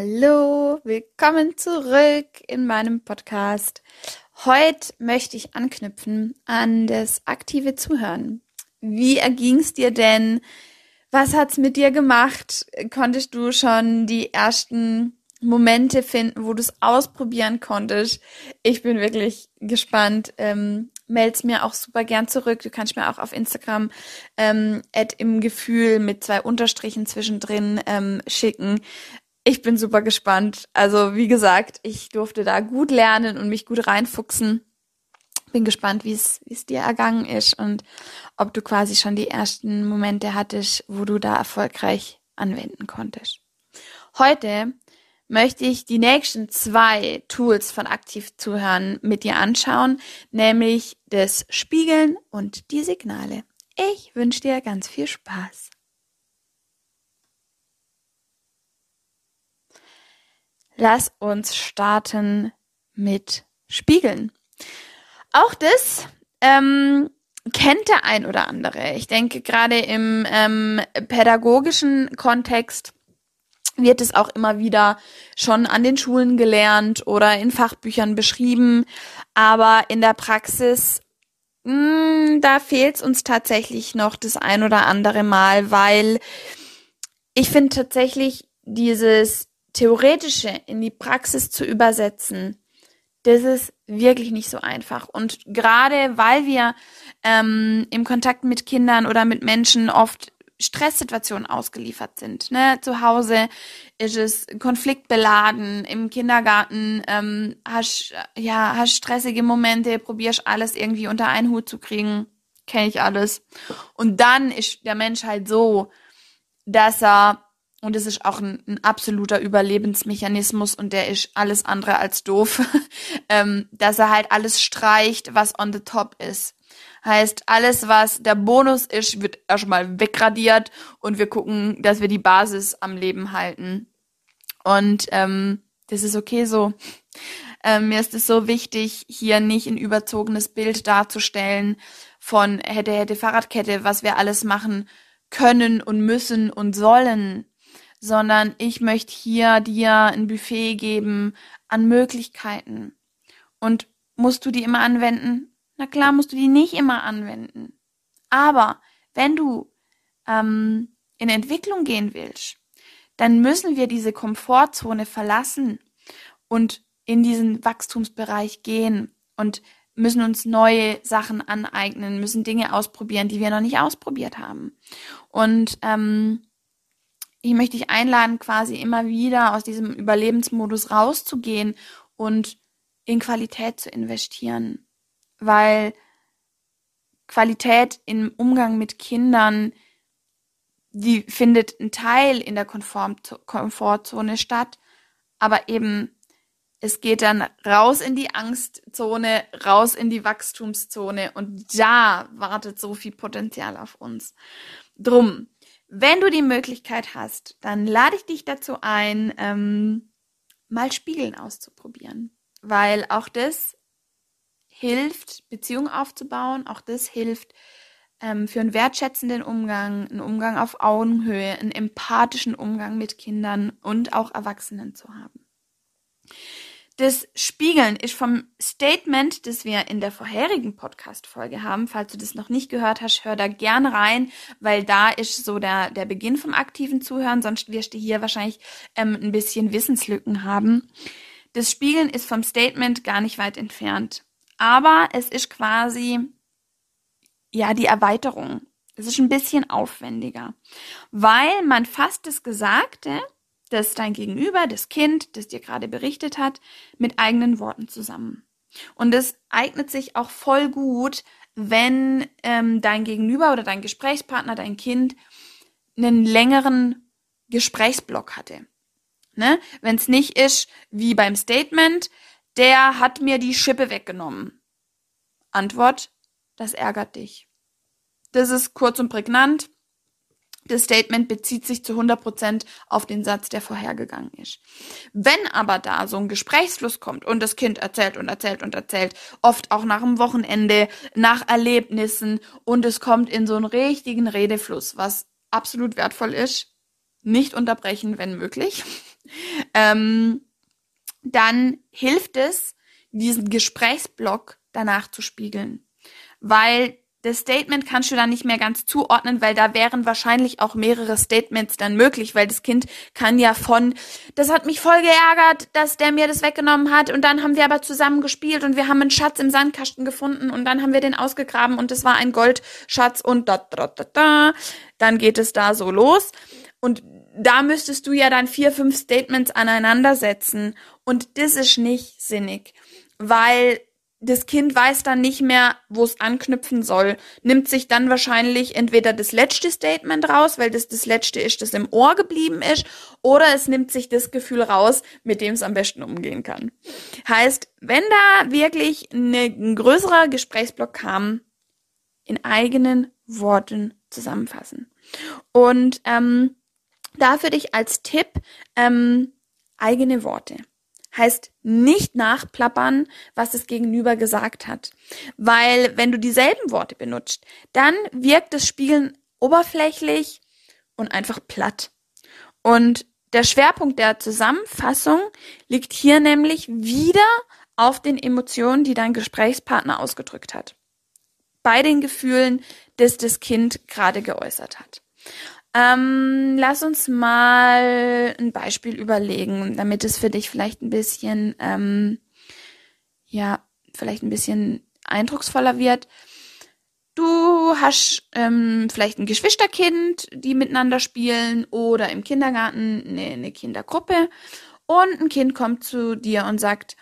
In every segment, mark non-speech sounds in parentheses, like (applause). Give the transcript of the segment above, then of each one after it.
Hallo, willkommen zurück in meinem Podcast. Heute möchte ich anknüpfen an das aktive Zuhören. Wie erging es dir denn? Was hat's mit dir gemacht? Konntest du schon die ersten Momente finden, wo du es ausprobieren konntest? Ich bin wirklich gespannt. Ähm, meld's mir auch super gern zurück. Du kannst mir auch auf Instagram ähm, im Gefühl mit zwei Unterstrichen zwischendrin ähm, schicken, ich bin super gespannt. Also wie gesagt, ich durfte da gut lernen und mich gut reinfuchsen. Bin gespannt, wie es dir ergangen ist und ob du quasi schon die ersten Momente hattest, wo du da erfolgreich anwenden konntest. Heute möchte ich die nächsten zwei Tools von aktiv zuhören mit dir anschauen, nämlich das Spiegeln und die Signale. Ich wünsche dir ganz viel Spaß. Lass uns starten mit Spiegeln. Auch das ähm, kennt der ein oder andere. Ich denke, gerade im ähm, pädagogischen Kontext wird es auch immer wieder schon an den Schulen gelernt oder in Fachbüchern beschrieben. Aber in der Praxis, mh, hm, da fehlt es uns tatsächlich noch das ein oder andere Mal, weil ich finde tatsächlich dieses Theoretische in die Praxis zu übersetzen, das ist wirklich nicht so einfach. Und gerade weil wir ähm, im Kontakt mit Kindern oder mit Menschen oft Stresssituationen ausgeliefert sind. Ne? Zu Hause ist es konfliktbeladen, im Kindergarten ähm, hast ja hast stressige Momente, probierst alles irgendwie unter einen Hut zu kriegen, kenne ich alles. Und dann ist der Mensch halt so, dass er und es ist auch ein, ein, absoluter Überlebensmechanismus und der ist alles andere als doof, (laughs) ähm, dass er halt alles streicht, was on the top ist. Heißt, alles, was der Bonus ist, wird erstmal wegradiert und wir gucken, dass wir die Basis am Leben halten. Und ähm, das ist okay so. Ähm, mir ist es so wichtig, hier nicht ein überzogenes Bild darzustellen von hätte, hätte Fahrradkette, was wir alles machen können und müssen und sollen, sondern ich möchte hier dir ein Buffet geben an Möglichkeiten. Und musst du die immer anwenden? Na klar, musst du die nicht immer anwenden. Aber wenn du ähm, in Entwicklung gehen willst, dann müssen wir diese Komfortzone verlassen und in diesen Wachstumsbereich gehen und müssen uns neue Sachen aneignen, müssen Dinge ausprobieren, die wir noch nicht ausprobiert haben. Und ähm, ich möchte dich einladen, quasi immer wieder aus diesem Überlebensmodus rauszugehen und in Qualität zu investieren. Weil Qualität im Umgang mit Kindern, die findet ein Teil in der Konform Komfortzone statt, aber eben es geht dann raus in die Angstzone, raus in die Wachstumszone und da wartet so viel Potenzial auf uns. Drum, wenn du die Möglichkeit hast, dann lade ich dich dazu ein, ähm, mal Spiegeln auszuprobieren. Weil auch das hilft, Beziehungen aufzubauen, auch das hilft ähm, für einen wertschätzenden Umgang, einen Umgang auf Augenhöhe, einen empathischen Umgang mit Kindern und auch Erwachsenen zu haben. Das Spiegeln ist vom Statement, das wir in der vorherigen Podcast-Folge haben. Falls du das noch nicht gehört hast, hör da gern rein, weil da ist so der, der Beginn vom aktiven Zuhören. Sonst wirst du hier wahrscheinlich ähm, ein bisschen Wissenslücken haben. Das Spiegeln ist vom Statement gar nicht weit entfernt. Aber es ist quasi, ja, die Erweiterung. Es ist ein bisschen aufwendiger, weil man fasst das Gesagte das dein Gegenüber, das Kind, das dir gerade berichtet hat, mit eigenen Worten zusammen. Und es eignet sich auch voll gut, wenn ähm, dein Gegenüber oder dein Gesprächspartner, dein Kind einen längeren Gesprächsblock hatte. Ne? Wenn es nicht ist wie beim Statement, der hat mir die Schippe weggenommen. Antwort, das ärgert dich. Das ist kurz und prägnant. Das Statement bezieht sich zu 100% auf den Satz, der vorhergegangen ist. Wenn aber da so ein Gesprächsfluss kommt und das Kind erzählt und erzählt und erzählt, oft auch nach dem Wochenende, nach Erlebnissen und es kommt in so einen richtigen Redefluss, was absolut wertvoll ist, nicht unterbrechen, wenn möglich, (laughs) ähm, dann hilft es, diesen Gesprächsblock danach zu spiegeln. Weil das Statement kannst du dann nicht mehr ganz zuordnen, weil da wären wahrscheinlich auch mehrere Statements dann möglich, weil das Kind kann ja von, das hat mich voll geärgert, dass der mir das weggenommen hat und dann haben wir aber zusammen gespielt und wir haben einen Schatz im Sandkasten gefunden und dann haben wir den ausgegraben und es war ein Goldschatz und da, da, da, da. Dann geht es da so los und da müsstest du ja dann vier, fünf Statements aneinandersetzen und das ist nicht sinnig, weil das Kind weiß dann nicht mehr, wo es anknüpfen soll, nimmt sich dann wahrscheinlich entweder das letzte Statement raus, weil das das letzte ist, das im Ohr geblieben ist, oder es nimmt sich das Gefühl raus, mit dem es am besten umgehen kann. Heißt, wenn da wirklich eine, ein größerer Gesprächsblock kam, in eigenen Worten zusammenfassen. Und ähm, da für dich als Tipp ähm, eigene Worte heißt nicht nachplappern, was das Gegenüber gesagt hat. Weil wenn du dieselben Worte benutzt, dann wirkt das Spiegeln oberflächlich und einfach platt. Und der Schwerpunkt der Zusammenfassung liegt hier nämlich wieder auf den Emotionen, die dein Gesprächspartner ausgedrückt hat. Bei den Gefühlen, das das Kind gerade geäußert hat. Ähm, lass uns mal ein Beispiel überlegen, damit es für dich vielleicht ein bisschen, ähm, ja, vielleicht ein bisschen eindrucksvoller wird. Du hast ähm, vielleicht ein Geschwisterkind, die miteinander spielen oder im Kindergarten eine, eine Kindergruppe und ein Kind kommt zu dir und sagt,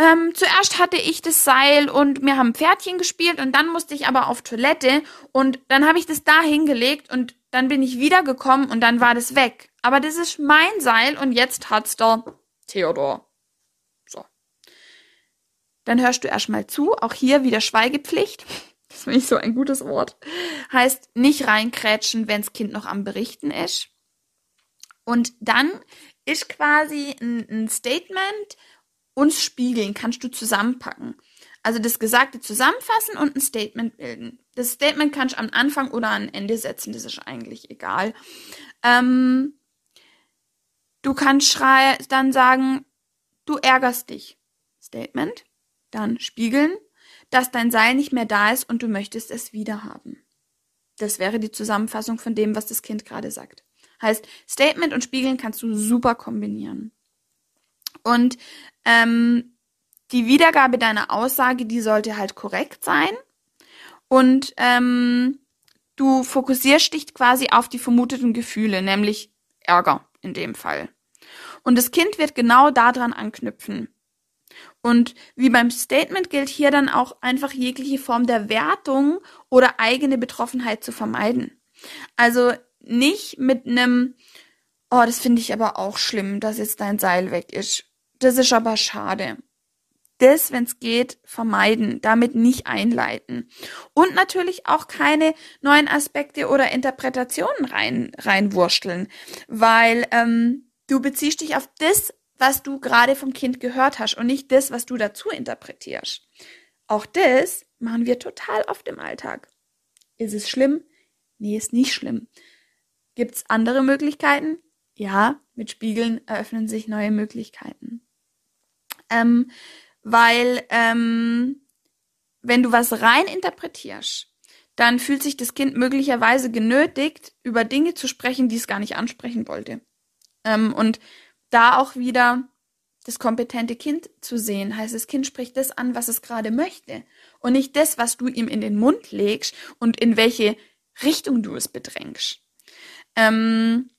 ähm, zuerst hatte ich das Seil und wir haben Pferdchen gespielt und dann musste ich aber auf Toilette und dann habe ich das da hingelegt und dann bin ich wiedergekommen und dann war das weg. Aber das ist mein Seil und jetzt hat's der Theodor. So. Dann hörst du erstmal zu. Auch hier wieder Schweigepflicht. (laughs) Das finde ich so ein gutes Wort. Heißt nicht reinkrätschen, wenns Kind noch am Berichten ist. Und dann ist quasi ein, ein Statement, uns spiegeln, kannst du zusammenpacken. Also das Gesagte zusammenfassen und ein Statement bilden. Das Statement kannst du am Anfang oder am Ende setzen, das ist eigentlich egal. Ähm, du kannst dann sagen, du ärgerst dich. Statement. Dann spiegeln, dass dein Seil nicht mehr da ist und du möchtest es wieder haben. Das wäre die Zusammenfassung von dem, was das Kind gerade sagt. Heißt, Statement und Spiegeln kannst du super kombinieren. Und ähm, die Wiedergabe deiner Aussage, die sollte halt korrekt sein. Und ähm, du fokussierst dich quasi auf die vermuteten Gefühle, nämlich Ärger in dem Fall. Und das Kind wird genau daran anknüpfen. Und wie beim Statement gilt hier dann auch einfach jegliche Form der Wertung oder eigene Betroffenheit zu vermeiden. Also nicht mit einem, oh, das finde ich aber auch schlimm, dass jetzt dein Seil weg ist. Das ist aber schade das, wenn es geht, vermeiden, damit nicht einleiten. Und natürlich auch keine neuen Aspekte oder Interpretationen rein, reinwursteln, weil ähm, du beziehst dich auf das, was du gerade vom Kind gehört hast und nicht das, was du dazu interpretierst. Auch das machen wir total oft im Alltag. Ist es schlimm? Nee, ist nicht schlimm. Gibt es andere Möglichkeiten? Ja, mit Spiegeln eröffnen sich neue Möglichkeiten. Ähm, weil ähm, wenn du was rein interpretierst, dann fühlt sich das Kind möglicherweise genötigt, über Dinge zu sprechen, die es gar nicht ansprechen wollte. Ähm, und da auch wieder das kompetente Kind zu sehen, heißt, das Kind spricht das an, was es gerade möchte und nicht das, was du ihm in den Mund legst und in welche Richtung du es bedrängst. Ähm,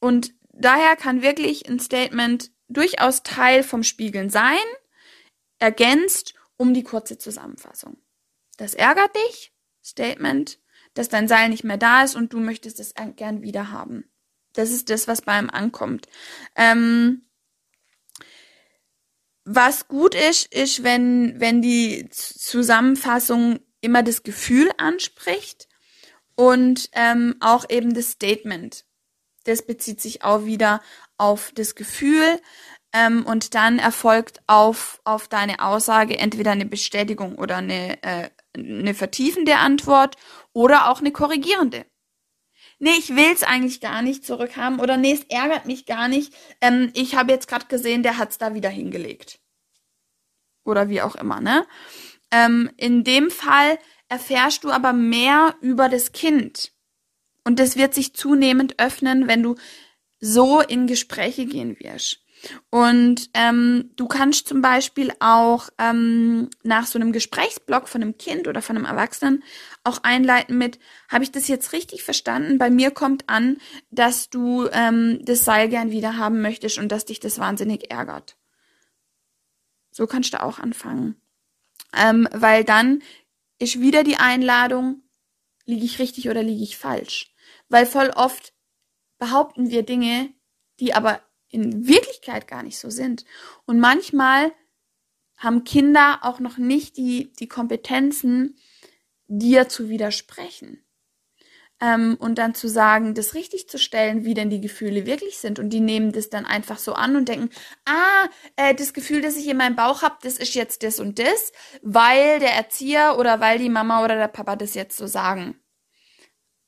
und daher kann wirklich ein Statement durchaus Teil vom Spiegeln sein, ergänzt um die kurze Zusammenfassung. das ärgert dich, Statement, dass dein Seil nicht mehr da ist und du möchtest es gern wieder haben. Das ist das, was bei ihm ankommt. Ähm, was gut ist, ist, wenn, wenn die Zusammenfassung immer das Gefühl anspricht und ähm, auch eben das Statement. Das bezieht sich auch wieder auf das Gefühl ähm, und dann erfolgt auf, auf deine Aussage entweder eine Bestätigung oder eine, äh, eine vertiefende Antwort oder auch eine korrigierende nee, ich will's eigentlich gar nicht zurückhaben oder nee, es ärgert mich gar nicht. Ähm, ich habe jetzt gerade gesehen, der hat's da wieder hingelegt. Oder wie auch immer, ne? Ähm, in dem Fall erfährst du aber mehr über das Kind. Und das wird sich zunehmend öffnen, wenn du so in Gespräche gehen wirst. Und ähm, du kannst zum Beispiel auch ähm, nach so einem Gesprächsblock von einem Kind oder von einem Erwachsenen auch einleiten mit, habe ich das jetzt richtig verstanden? Bei mir kommt an, dass du ähm, das Seil gern wieder haben möchtest und dass dich das wahnsinnig ärgert. So kannst du auch anfangen. Ähm, weil dann ist wieder die Einladung, liege ich richtig oder liege ich falsch? Weil voll oft behaupten wir Dinge, die aber in Wirklichkeit gar nicht so sind. Und manchmal haben Kinder auch noch nicht die, die Kompetenzen, dir zu widersprechen. Ähm, und dann zu sagen, das richtig zu stellen, wie denn die Gefühle wirklich sind. Und die nehmen das dann einfach so an und denken, ah, äh, das Gefühl, das ich in meinem Bauch habe, das ist jetzt das und das, weil der Erzieher oder weil die Mama oder der Papa das jetzt so sagen.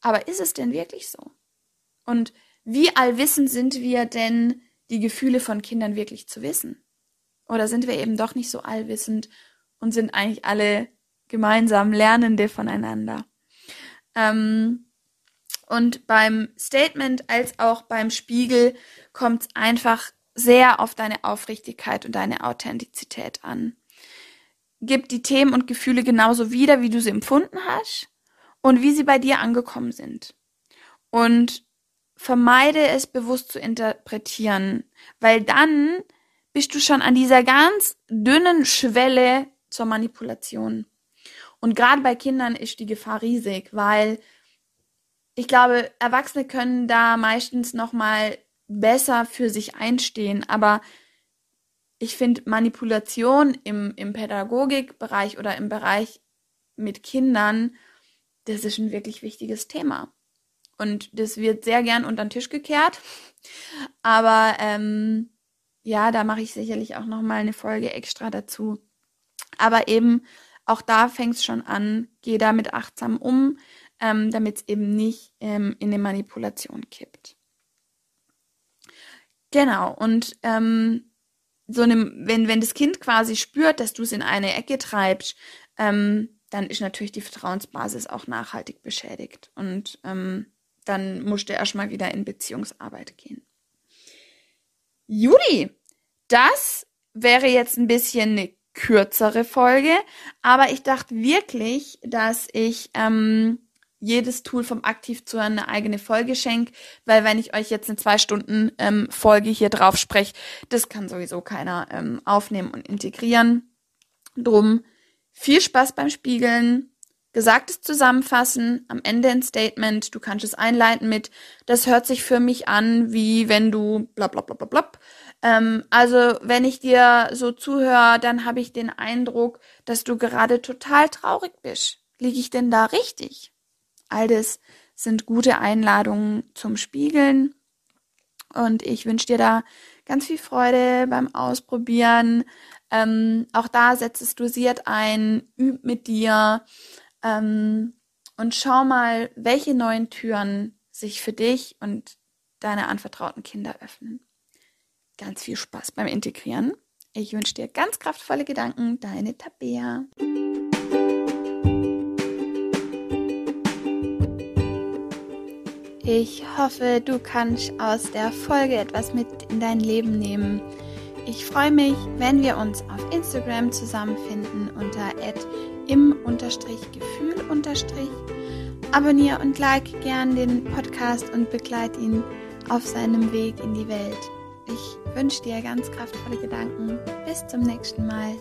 Aber ist es denn wirklich so? Und wie allwissend sind wir denn die Gefühle von Kindern wirklich zu wissen? Oder sind wir eben doch nicht so allwissend und sind eigentlich alle gemeinsam Lernende voneinander? Ähm, und beim Statement als auch beim Spiegel kommt es einfach sehr auf deine Aufrichtigkeit und deine Authentizität an. Gib die Themen und Gefühle genauso wieder, wie du sie empfunden hast und wie sie bei dir angekommen sind. Und vermeide es bewusst zu interpretieren, weil dann bist du schon an dieser ganz dünnen Schwelle zur Manipulation. Und gerade bei Kindern ist die Gefahr riesig, weil ich glaube, Erwachsene können da meistens noch mal besser für sich einstehen, aber ich finde Manipulation im, im Pädagogikbereich oder im Bereich mit Kindern, das ist ein wirklich wichtiges Thema. Und das wird sehr gern unter den Tisch gekehrt. Aber ähm, ja, da mache ich sicherlich auch noch mal eine Folge extra dazu. Aber eben auch da fängt es schon an, geh damit achtsam um, ähm, damit es eben nicht ähm, in eine Manipulation kippt. Genau, und ähm, so einem, wenn, wenn das Kind quasi spürt, dass du es in eine Ecke treibst, ähm, dann ist natürlich die Vertrauensbasis auch nachhaltig beschädigt. Und ähm, dann musste er erstmal wieder in Beziehungsarbeit gehen. Juli, das wäre jetzt ein bisschen eine kürzere Folge, aber ich dachte wirklich, dass ich ähm, jedes Tool vom Aktiv zu eine eigene Folge schenke, weil wenn ich euch jetzt eine zwei Stunden ähm, Folge hier drauf spreche, das kann sowieso keiner ähm, aufnehmen und integrieren. Drum viel Spaß beim Spiegeln, Gesagtes zusammenfassen, am Ende ein Statement, du kannst es einleiten mit, das hört sich für mich an, wie wenn du bla bla bla bla bla. Ähm, also wenn ich dir so zuhöre, dann habe ich den Eindruck, dass du gerade total traurig bist. Liege ich denn da richtig? All das sind gute Einladungen zum Spiegeln. Und ich wünsche dir da ganz viel Freude beim Ausprobieren. Ähm, auch da setzt es dosiert ein, üb mit dir. Ähm, und schau mal, welche neuen Türen sich für dich und deine anvertrauten Kinder öffnen. Ganz viel Spaß beim Integrieren. Ich wünsche dir ganz kraftvolle Gedanken, deine Tabea. Ich hoffe, du kannst aus der Folge etwas mit in dein Leben nehmen. Ich freue mich, wenn wir uns auf Instagram zusammenfinden unter im-gefühl- Abonnier und like gern den Podcast und begleite ihn auf seinem Weg in die Welt. Ich wünsche dir ganz kraftvolle Gedanken. Bis zum nächsten Mal.